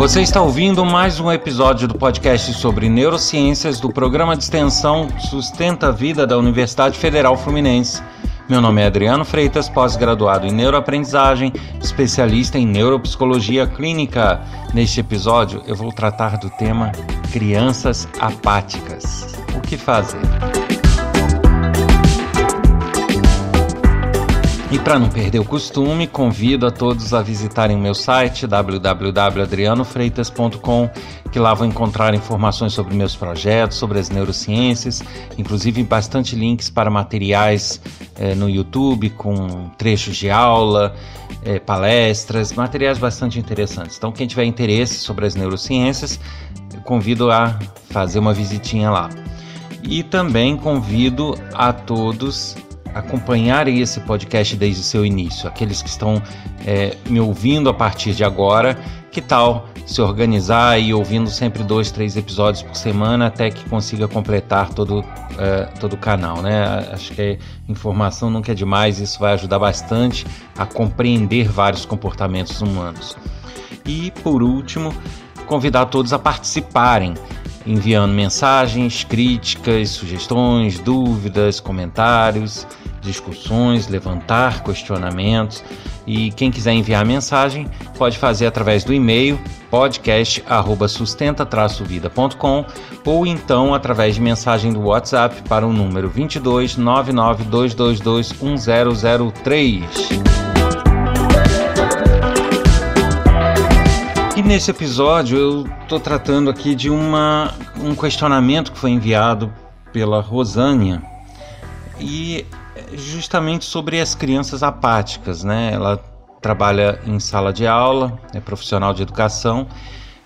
Você está ouvindo mais um episódio do podcast sobre neurociências do programa de extensão Sustenta a Vida da Universidade Federal Fluminense. Meu nome é Adriano Freitas, pós-graduado em neuroaprendizagem, especialista em neuropsicologia clínica. Neste episódio, eu vou tratar do tema crianças apáticas. O que fazer? E para não perder o costume, convido a todos a visitarem meu site www.adrianofreitas.com, que lá vão encontrar informações sobre meus projetos, sobre as neurociências, inclusive bastante links para materiais eh, no YouTube com trechos de aula, eh, palestras, materiais bastante interessantes. Então, quem tiver interesse sobre as neurociências, convido a fazer uma visitinha lá. E também convido a todos acompanharem esse podcast desde o seu início, aqueles que estão é, me ouvindo a partir de agora, que tal se organizar e ouvindo sempre dois, três episódios por semana até que consiga completar todo, é, todo o canal, né? Acho que informação nunca é demais, isso vai ajudar bastante a compreender vários comportamentos humanos. E por último, convidar todos a participarem enviando mensagens, críticas, sugestões, dúvidas, comentários, discussões, levantar questionamentos. E quem quiser enviar mensagem pode fazer através do e-mail podcast@sustenta-vida.com ou então através de mensagem do WhatsApp para o número 22 99222 nesse episódio eu estou tratando aqui de uma, um questionamento que foi enviado pela Rosânia e justamente sobre as crianças apáticas, né? Ela trabalha em sala de aula, é profissional de educação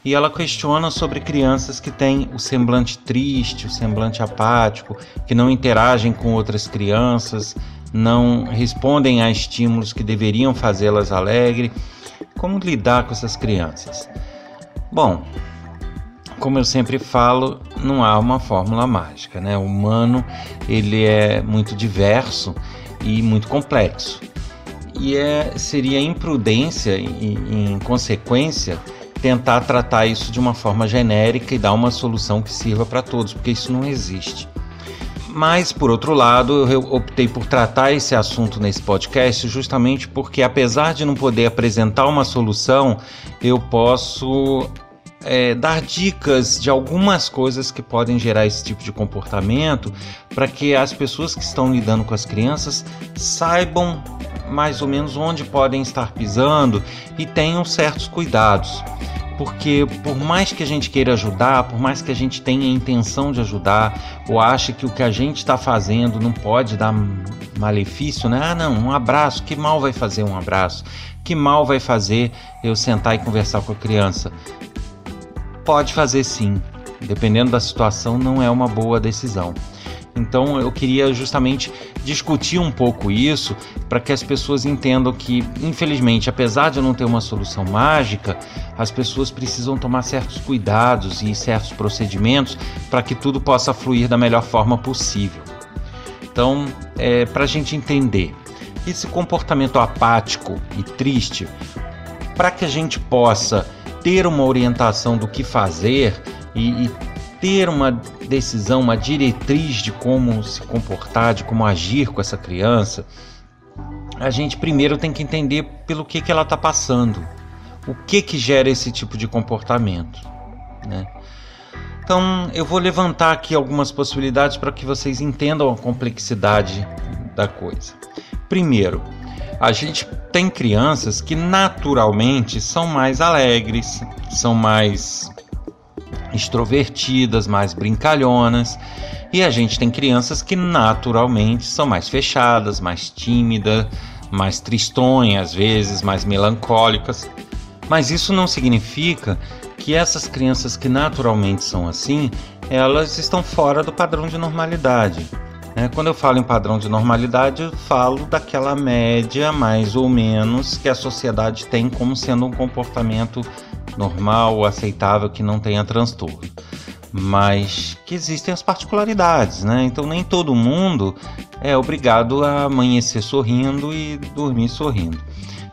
e ela questiona sobre crianças que têm o semblante triste, o semblante apático, que não interagem com outras crianças, não respondem a estímulos que deveriam fazê-las alegre como lidar com essas crianças? Bom, como eu sempre falo, não há uma fórmula mágica, né? O humano ele é muito diverso e muito complexo. E é, seria imprudência e, em consequência, tentar tratar isso de uma forma genérica e dar uma solução que sirva para todos, porque isso não existe. Mas, por outro lado, eu optei por tratar esse assunto nesse podcast justamente porque, apesar de não poder apresentar uma solução, eu posso é, dar dicas de algumas coisas que podem gerar esse tipo de comportamento para que as pessoas que estão lidando com as crianças saibam mais ou menos onde podem estar pisando e tenham certos cuidados porque por mais que a gente queira ajudar, por mais que a gente tenha a intenção de ajudar, ou ache que o que a gente está fazendo não pode dar malefício, né? Ah, não, um abraço, que mal vai fazer um abraço? Que mal vai fazer eu sentar e conversar com a criança? Pode fazer sim, dependendo da situação, não é uma boa decisão. Então eu queria justamente discutir um pouco isso para que as pessoas entendam que, infelizmente, apesar de não ter uma solução mágica, as pessoas precisam tomar certos cuidados e certos procedimentos para que tudo possa fluir da melhor forma possível. Então, é, para a gente entender esse comportamento apático e triste, para que a gente possa ter uma orientação do que fazer e, e ter uma decisão, uma diretriz de como se comportar, de como agir com essa criança, a gente primeiro tem que entender pelo que, que ela está passando, o que que gera esse tipo de comportamento, né? Então eu vou levantar aqui algumas possibilidades para que vocês entendam a complexidade da coisa. Primeiro, a gente tem crianças que naturalmente são mais alegres, são mais extrovertidas, mais brincalhonas, e a gente tem crianças que naturalmente são mais fechadas, mais tímidas, mais tristonhas, às vezes mais melancólicas. Mas isso não significa que essas crianças que naturalmente são assim, elas estão fora do padrão de normalidade. Né? Quando eu falo em padrão de normalidade, eu falo daquela média mais ou menos que a sociedade tem como sendo um comportamento normal, aceitável, que não tenha transtorno. Mas que existem as particularidades, né? Então nem todo mundo é obrigado a amanhecer sorrindo e dormir sorrindo.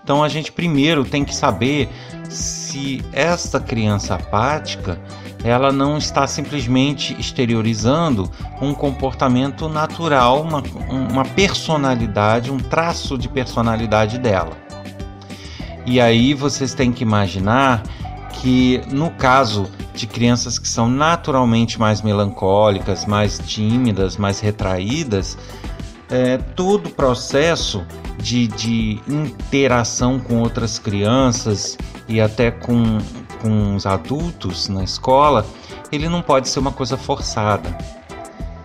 Então a gente primeiro tem que saber se esta criança apática ela não está simplesmente exteriorizando um comportamento natural, uma, uma personalidade, um traço de personalidade dela. E aí vocês têm que imaginar que no caso de crianças que são naturalmente mais melancólicas, mais tímidas, mais retraídas, é, todo o processo de, de interação com outras crianças e até com, com os adultos na escola, ele não pode ser uma coisa forçada.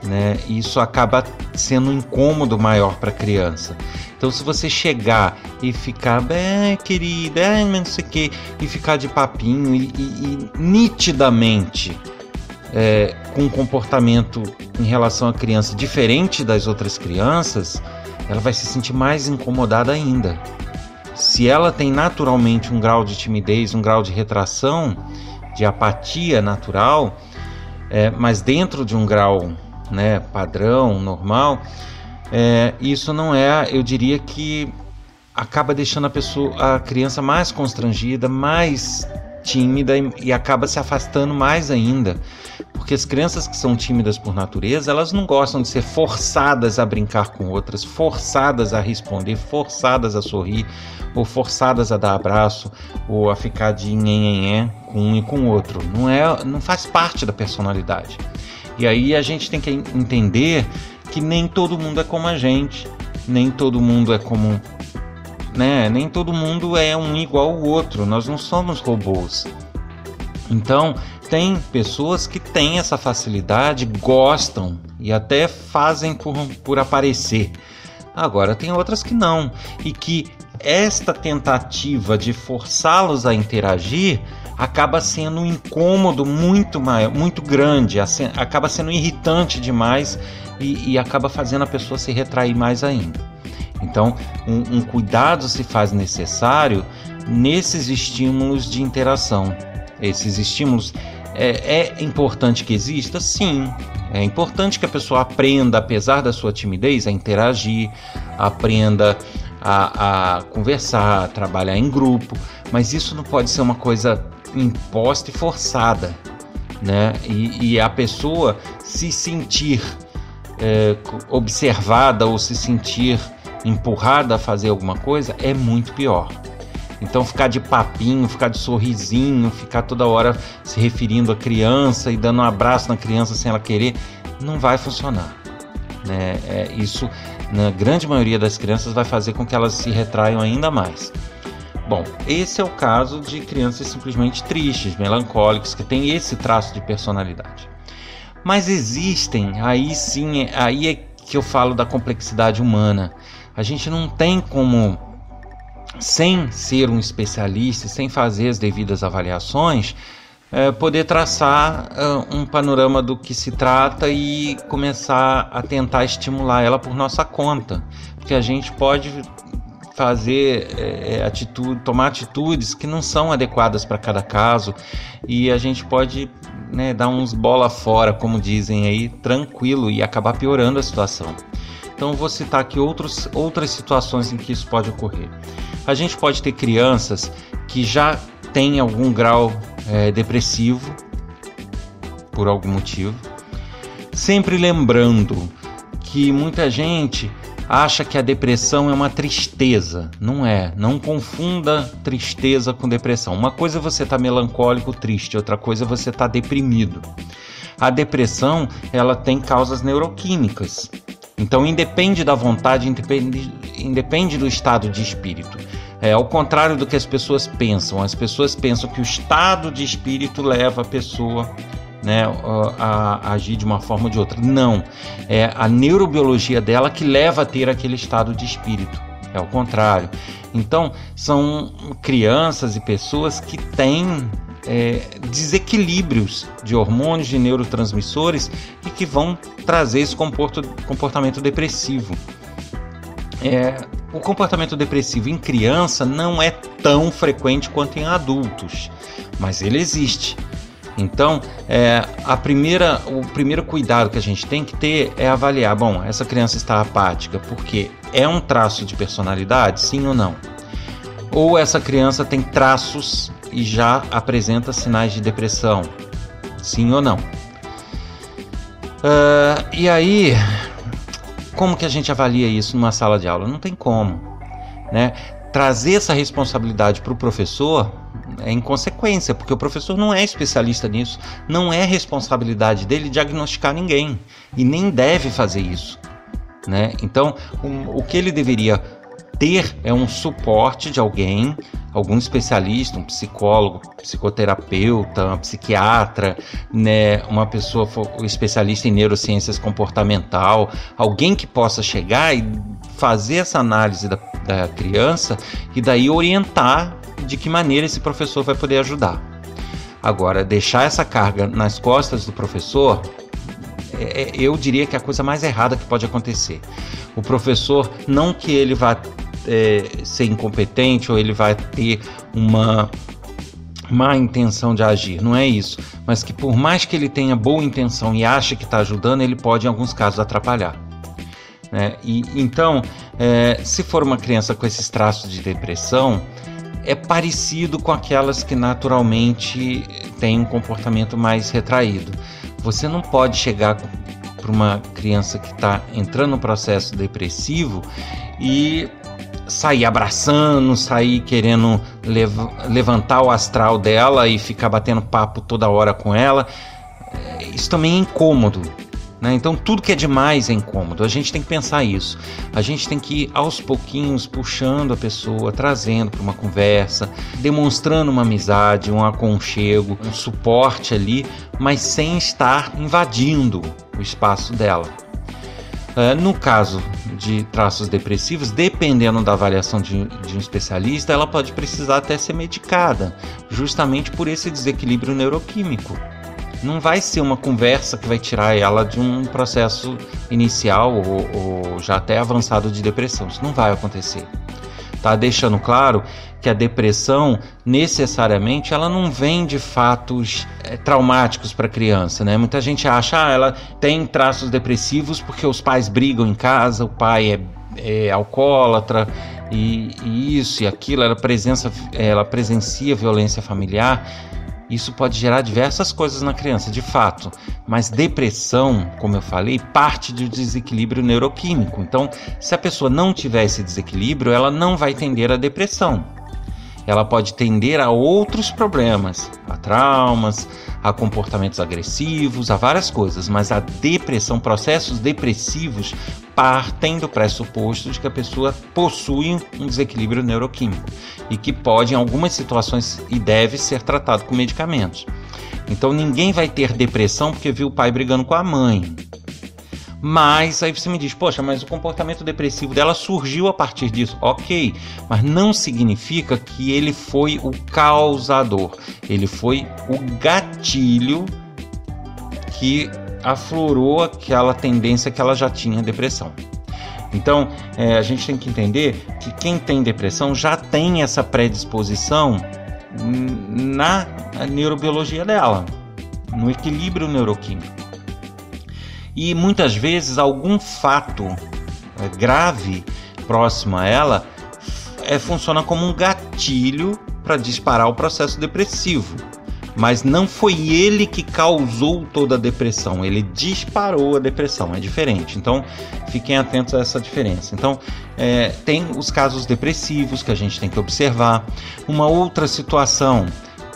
Né? Isso acaba sendo um incômodo maior para a criança. Então, se você chegar e ficar, bem, querida, é, não sei o quê, e ficar de papinho e, e, e nitidamente é, com um comportamento em relação à criança diferente das outras crianças, ela vai se sentir mais incomodada ainda. Se ela tem naturalmente um grau de timidez, um grau de retração, de apatia natural, é, mas dentro de um grau né, padrão, normal, é, isso não é, eu diria que acaba deixando a pessoa, a criança mais constrangida, mais tímida e, e acaba se afastando mais ainda. Porque as crianças que são tímidas por natureza, elas não gostam de ser forçadas a brincar com outras, forçadas a responder, forçadas a sorrir, ou forçadas a dar abraço, ou a ficar de nhenhenhé com um e com o outro. Não é, não faz parte da personalidade. E aí a gente tem que entender que nem todo mundo é como a gente, nem todo mundo é como. Né? Nem todo mundo é um igual ao outro, nós não somos robôs. Então, tem pessoas que têm essa facilidade, gostam e até fazem por, por aparecer. Agora, tem outras que não, e que esta tentativa de forçá-los a interagir acaba sendo um incômodo muito maior, muito grande, acaba sendo irritante demais e, e acaba fazendo a pessoa se retrair mais ainda. Então, um, um cuidado se faz necessário nesses estímulos de interação. Esses estímulos é, é, importante que exista? Sim. É importante que a pessoa aprenda, apesar da sua timidez, a interagir, aprenda a, a conversar, a trabalhar em grupo, mas isso não pode ser uma coisa imposta e forçada, né? E, e a pessoa se sentir é, observada ou se sentir empurrada a fazer alguma coisa é muito pior. Então ficar de papinho, ficar de sorrisinho, ficar toda hora se referindo à criança e dando um abraço na criança sem ela querer, não vai funcionar. Né? É, isso, na grande maioria das crianças, vai fazer com que elas se retraiam ainda mais. Bom, esse é o caso de crianças simplesmente tristes, melancólicas, que têm esse traço de personalidade. Mas existem, aí sim, aí é que eu falo da complexidade humana. A gente não tem como, sem ser um especialista, sem fazer as devidas avaliações, é, poder traçar uh, um panorama do que se trata e começar a tentar estimular ela por nossa conta. Porque a gente pode fazer é, atitude, tomar atitudes que não são adequadas para cada caso e a gente pode né, dar uns bola fora, como dizem aí, tranquilo e acabar piorando a situação. Então vou citar aqui outros, outras situações em que isso pode ocorrer. A gente pode ter crianças que já têm algum grau é, depressivo por algum motivo, sempre lembrando que muita gente acha que a depressão é uma tristeza. Não é. Não confunda tristeza com depressão. Uma coisa é você estar tá melancólico, triste, outra coisa é você estar tá deprimido. A depressão, ela tem causas neuroquímicas. Então, independe da vontade, independe, independe do estado de espírito. É ao contrário do que as pessoas pensam. As pessoas pensam que o estado de espírito leva a pessoa né, a, a, agir de uma forma ou de outra. Não. É a neurobiologia dela que leva a ter aquele estado de espírito. É o contrário. Então, são crianças e pessoas que têm é, desequilíbrios de hormônios, de neurotransmissores e que vão trazer esse comportamento depressivo. É, o comportamento depressivo em criança não é tão frequente quanto em adultos, mas ele existe. Então, é, a primeira, o primeiro cuidado que a gente tem que ter é avaliar: bom, essa criança está apática porque é um traço de personalidade, sim ou não? ou essa criança tem traços e já apresenta sinais de depressão? Sim ou não? Uh, e aí, como que a gente avalia isso numa sala de aula? Não tem como, né? Trazer essa responsabilidade para o professor é inconsequência, porque o professor não é especialista nisso, não é responsabilidade dele diagnosticar ninguém e nem deve fazer isso, né? Então, um, o que ele deveria ter é um suporte de alguém, algum especialista, um psicólogo, psicoterapeuta, psiquiatra, né, uma pessoa especialista em neurociências comportamental, alguém que possa chegar e fazer essa análise da, da criança e daí orientar de que maneira esse professor vai poder ajudar. Agora, deixar essa carga nas costas do professor, é, é eu diria que é a coisa mais errada que pode acontecer. O professor, não que ele vá é, ser incompetente ou ele vai ter uma má intenção de agir, não é isso, mas que por mais que ele tenha boa intenção e ache que está ajudando, ele pode em alguns casos atrapalhar. Né? E então, é, se for uma criança com esses traços de depressão, é parecido com aquelas que naturalmente têm um comportamento mais retraído. Você não pode chegar para uma criança que está entrando no processo depressivo e sair abraçando, sair querendo lev levantar o astral dela e ficar batendo papo toda hora com ela. Isso também é incômodo. Né? Então, tudo que é demais é incômodo. A gente tem que pensar isso. A gente tem que ir aos pouquinhos puxando a pessoa, trazendo para uma conversa, demonstrando uma amizade, um aconchego, um suporte ali, mas sem estar invadindo o espaço dela. Uh, no caso de traços depressivos, dependendo da avaliação de, de, um especialista, ela pode precisar até ser medicada, justamente por esse desequilíbrio neuroquímico. Não vai ser uma conversa que vai tirar ela de um processo inicial ou, ou já até avançado de depressão. Isso não vai acontecer. Tá deixando claro que a depressão necessariamente ela não vem de fatos é, traumáticos para a criança, né? Muita gente acha ah, ela tem traços depressivos porque os pais brigam em casa, o pai é, é alcoólatra e, e, isso e aquilo, ela presença, ela presencia violência familiar. Isso pode gerar diversas coisas na criança, de fato, mas depressão, como eu falei, parte do desequilíbrio neuroquímico. Então, se a pessoa não tiver esse desequilíbrio, ela não vai tender à depressão ela pode tender a outros problemas, a traumas, a comportamentos agressivos, a várias coisas, mas a depressão, processos depressivos partem do pressuposto de que a pessoa possui um desequilíbrio neuroquímico e que pode, em algumas situações, e deve ser tratado com medicamentos. Então ninguém vai ter depressão porque viu o pai brigando com a mãe. Mas aí você me diz, poxa, mas o comportamento depressivo dela surgiu a partir disso. Ok, mas não significa que ele foi o causador. Ele foi o gatilho que aflorou aquela tendência que ela já tinha depressão. Então, é, a gente tem que entender que quem tem depressão já tem essa predisposição na neurobiologia dela, no equilíbrio neuroquímico e muitas vezes algum fato é, grave próximo a ela é, funciona como um gatilho para disparar o processo depressivo. Mas não foi ele que causou toda a depressão, ele disparou a depressão, é diferente. Então fiquem atentos a essa diferença. Então, é, tem os casos depressivos que a gente tem que observar. Uma outra situação,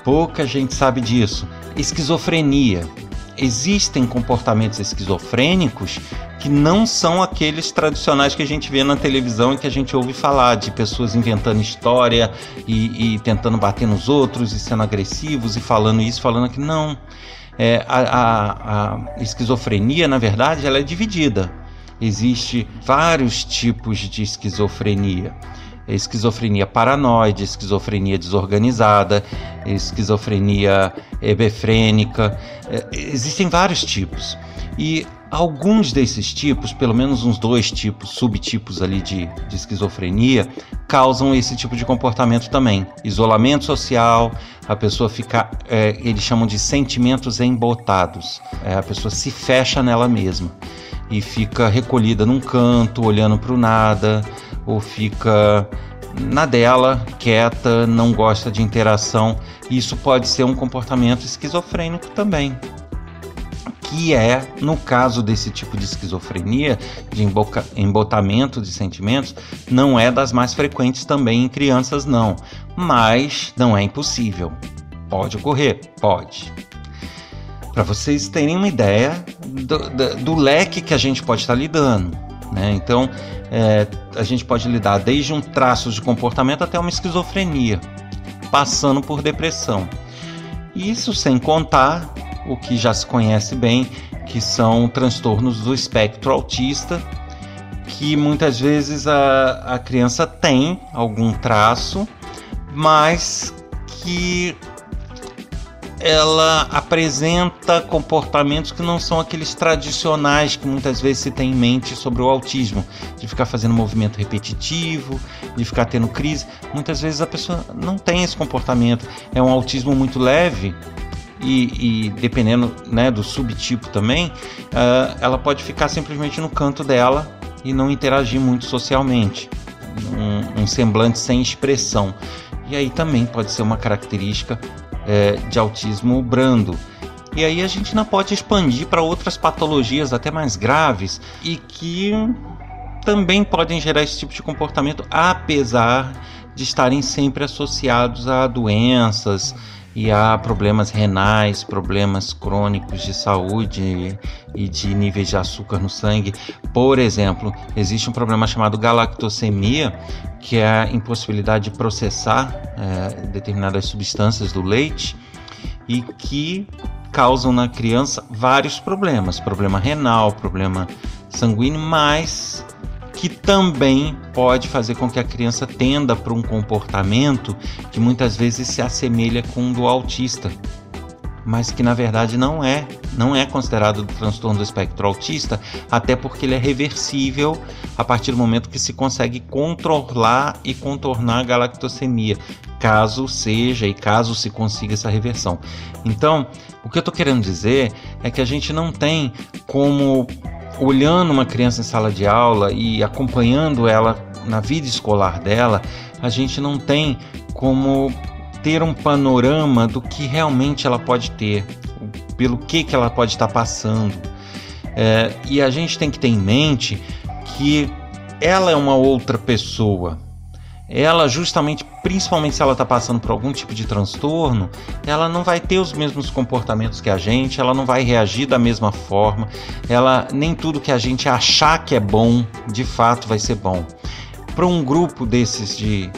pouca gente sabe disso: esquizofrenia existem comportamentos esquizofrênicos que não são aqueles tradicionais que a gente vê na televisão e que a gente ouve falar de pessoas inventando história e, e tentando bater nos outros e sendo agressivos e falando isso, falando aquilo. Não. É, a, a, a esquizofrenia, na verdade, ela é dividida. Existe vários tipos de esquizofrenia esquizofrenia paranoide, esquizofrenia desorganizada, esquizofrenia hebefrênica. É, existem vários tipos. E alguns desses tipos, pelo menos uns dois tipos, subtipos ali de, de esquizofrenia, causam esse tipo de comportamento também. Isolamento social, a pessoa fica, é, eles chamam de sentimentos embotados. É, a pessoa se fecha nela mesma e fica recolhida num canto, olhando para o nada, ou fica na dela, quieta, não gosta de interação. Isso pode ser um comportamento esquizofrênico também. Que é, no caso desse tipo de esquizofrenia, de embotamento de sentimentos, não é das mais frequentes também em crianças, não. Mas não é impossível. Pode ocorrer? Pode. Para vocês terem uma ideia do, do, do, leque que a gente pode estar lidando. Né? Então, é, a gente pode lidar desde um traço de comportamento até uma esquizofrenia, passando por depressão. Isso sem contar o que já se conhece bem, que são transtornos do espectro autista, que muitas vezes a, a criança tem algum traço, mas que ela apresenta comportamentos que não são aqueles tradicionais que muitas vezes se tem em mente sobre o autismo, de ficar fazendo movimento repetitivo, de ficar tendo crise. Muitas vezes a pessoa não tem esse comportamento. É um autismo muito leve e, e dependendo né, do subtipo também, uh, ela pode ficar simplesmente no canto dela e não interagir muito socialmente. Um, um semblante sem expressão. E aí também pode ser uma característica é, de autismo brando. E aí a gente não pode expandir para outras patologias até mais graves e que também podem gerar esse tipo de comportamento, apesar de estarem sempre associados a doenças e a problemas renais, problemas crônicos de saúde e de níveis de açúcar no sangue. Por exemplo, existe um problema chamado galactosemia, que é a impossibilidade de processar é, determinadas substâncias do leite e que causam na criança vários problemas, problema renal, problema sanguíneo, mas que também pode fazer com que a criança tenda para um comportamento que muitas vezes se assemelha com o do autista, mas que na verdade não é, não é considerado transtorno do espectro autista, até porque ele é reversível a partir do momento que se consegue controlar e contornar a galactosemia, caso seja e caso se consiga essa reversão. Então, o que eu estou querendo dizer é que a gente não tem como olhando uma criança em sala de aula e acompanhando ela na vida escolar dela, a gente não tem como ter um panorama do que realmente ela pode ter, pelo que, que ela pode estar passando. É, e a gente tem que ter em mente que ela é uma outra pessoa ela justamente, principalmente se ela está passando por algum tipo de transtorno, ela não vai ter os mesmos comportamentos que a gente, ela não vai reagir da mesma forma, ela nem tudo que a gente achar que é bom, de fato vai ser bom. Para um grupo desses de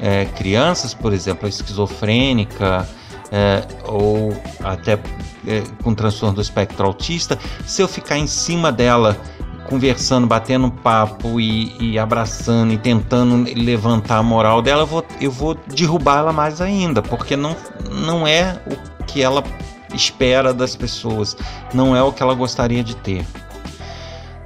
é, crianças, por exemplo, esquizofrênica, é, ou até é, com transtorno do espectro autista, se eu ficar em cima dela conversando, batendo papo e, e, abraçando e tentando levantar a moral dela, eu vou, eu vou derrubar ela mais ainda, porque não, não é o que ela espera das pessoas, não é o que ela gostaria de ter.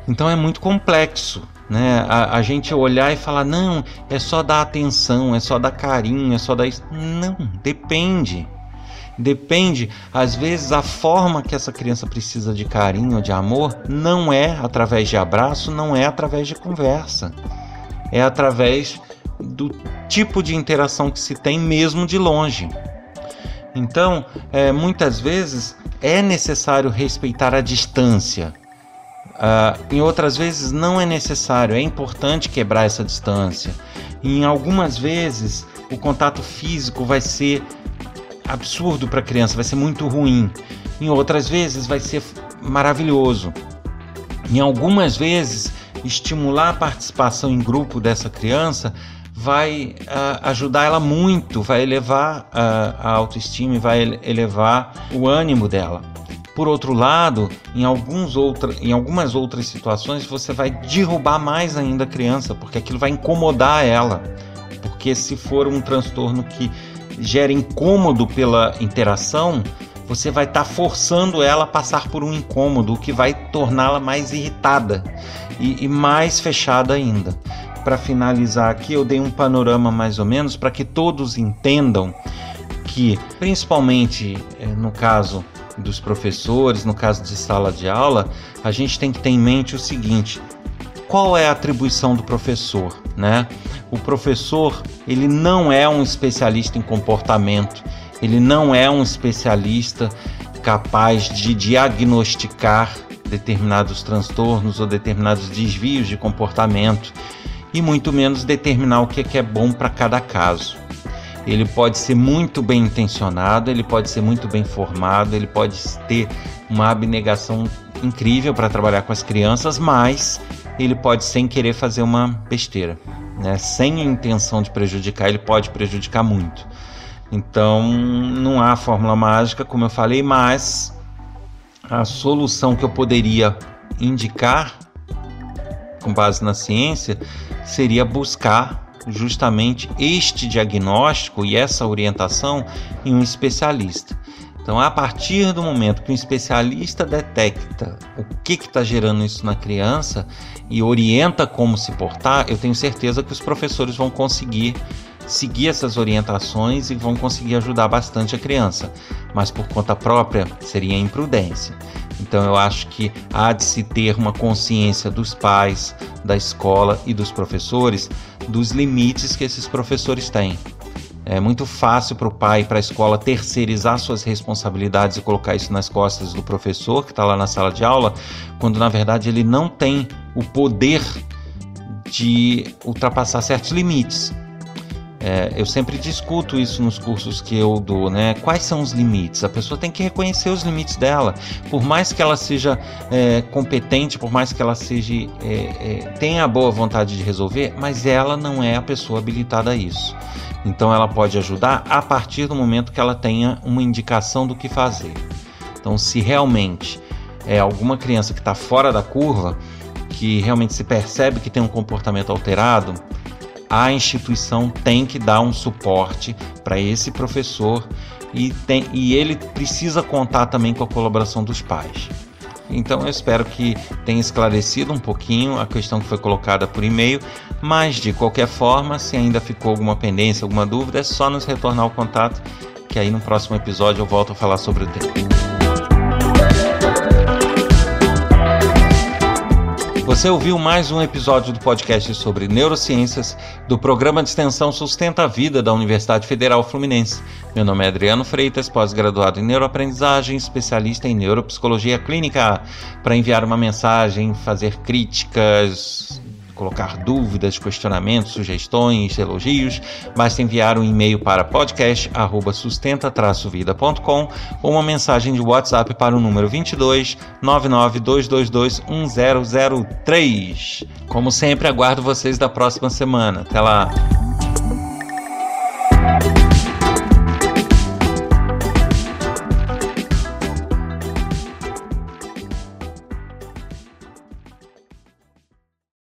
Então é muito complexo, né? A, a gente olhar e falar, não, é só dar atenção, é só dar carinho, é só dar isso. Não, depende. Depende, às vezes, a forma que essa criança precisa de carinho, de amor, não é através de abraço, não é através de conversa. É através do tipo de interação que se tem mesmo de longe. Então, é, muitas vezes é necessário respeitar a distância. Uh, em outras vezes não é necessário, é importante quebrar essa distância. Em algumas vezes o contato físico vai ser absurdo para a criança, vai ser muito ruim. Em outras vezes vai ser maravilhoso. Em algumas vezes, estimular a participação em grupo dessa criança vai uh, ajudar ela muito, vai elevar uh, a autoestima e vai elevar o ânimo dela. Por outro lado, em, alguns outra, em algumas outras situações, você vai derrubar mais ainda a criança, porque aquilo vai incomodar ela. Porque se for um transtorno que gera incômodo pela interação, você vai estar tá forçando ela a passar por um incômodo, o que vai torná-la mais irritada e, e mais fechada ainda. Para finalizar aqui, eu dei um panorama mais ou menos para que todos entendam que, principalmente eh, no caso dos professores, no caso de sala de aula, a gente tem que ter em mente o seguinte: qual é a atribuição do professor, né? O professor, ele não é um especialista em comportamento, ele não é um especialista capaz de diagnosticar determinados transtornos ou determinados desvios de comportamento e muito menos determinar o que é, é bom para cada caso. Ele pode ser muito bem intencionado, ele pode ser muito bem formado, ele pode ter uma abnegação incrível para trabalhar com as crianças, mas ele pode sem querer fazer uma besteira, né? Sem a intenção de prejudicar, ele pode prejudicar muito. Então, não há fórmula mágica, como eu falei, mas a solução que eu poderia indicar com base na ciência seria buscar justamente este diagnóstico e essa orientação em um especialista. Então, a partir do momento que um especialista detecta o que está gerando isso na criança e orienta como se portar, eu tenho certeza que os professores vão conseguir seguir essas orientações e vão conseguir ajudar bastante a criança. Mas por conta própria seria imprudência. Então eu acho que há de se ter uma consciência dos pais, da escola e dos professores dos limites que esses professores têm. É muito fácil para o pai e para a escola terceirizar suas responsabilidades e colocar isso nas costas do professor que está lá na sala de aula, quando na verdade ele não tem o poder de ultrapassar certos limites. É, eu sempre discuto isso nos cursos que eu dou, né? Quais são os limites? A pessoa tem que reconhecer os limites dela. Por mais que ela seja é, competente, por mais que ela seja é, é tenha a boa vontade de resolver, mas ela não é a pessoa habilitada a isso. Então ela pode ajudar a partir do momento que ela tenha uma indicação do que fazer. Então, se realmente é alguma criança que está fora da curva, que realmente se percebe que tem um comportamento alterado, a instituição tem que dar um suporte para esse professor e, tem, e ele precisa contar também com a colaboração dos pais. Então eu espero que tenha esclarecido um pouquinho a questão que foi colocada por e-mail, mas de qualquer forma, se ainda ficou alguma pendência, alguma dúvida, é só nos retornar o contato, que aí no próximo episódio eu volto a falar sobre o tema. Você ouviu mais um episódio do podcast sobre neurociências do programa de extensão Sustenta a Vida da Universidade Federal Fluminense. Meu nome é Adriano Freitas, pós-graduado em neuroaprendizagem, especialista em neuropsicologia clínica. Para enviar uma mensagem, fazer críticas, colocar dúvidas, questionamentos, sugestões, elogios, basta enviar um e-mail para podcast@sustenta-vida.com ou uma mensagem de WhatsApp para o número 22 992221003. Como sempre, aguardo vocês da próxima semana. Até lá.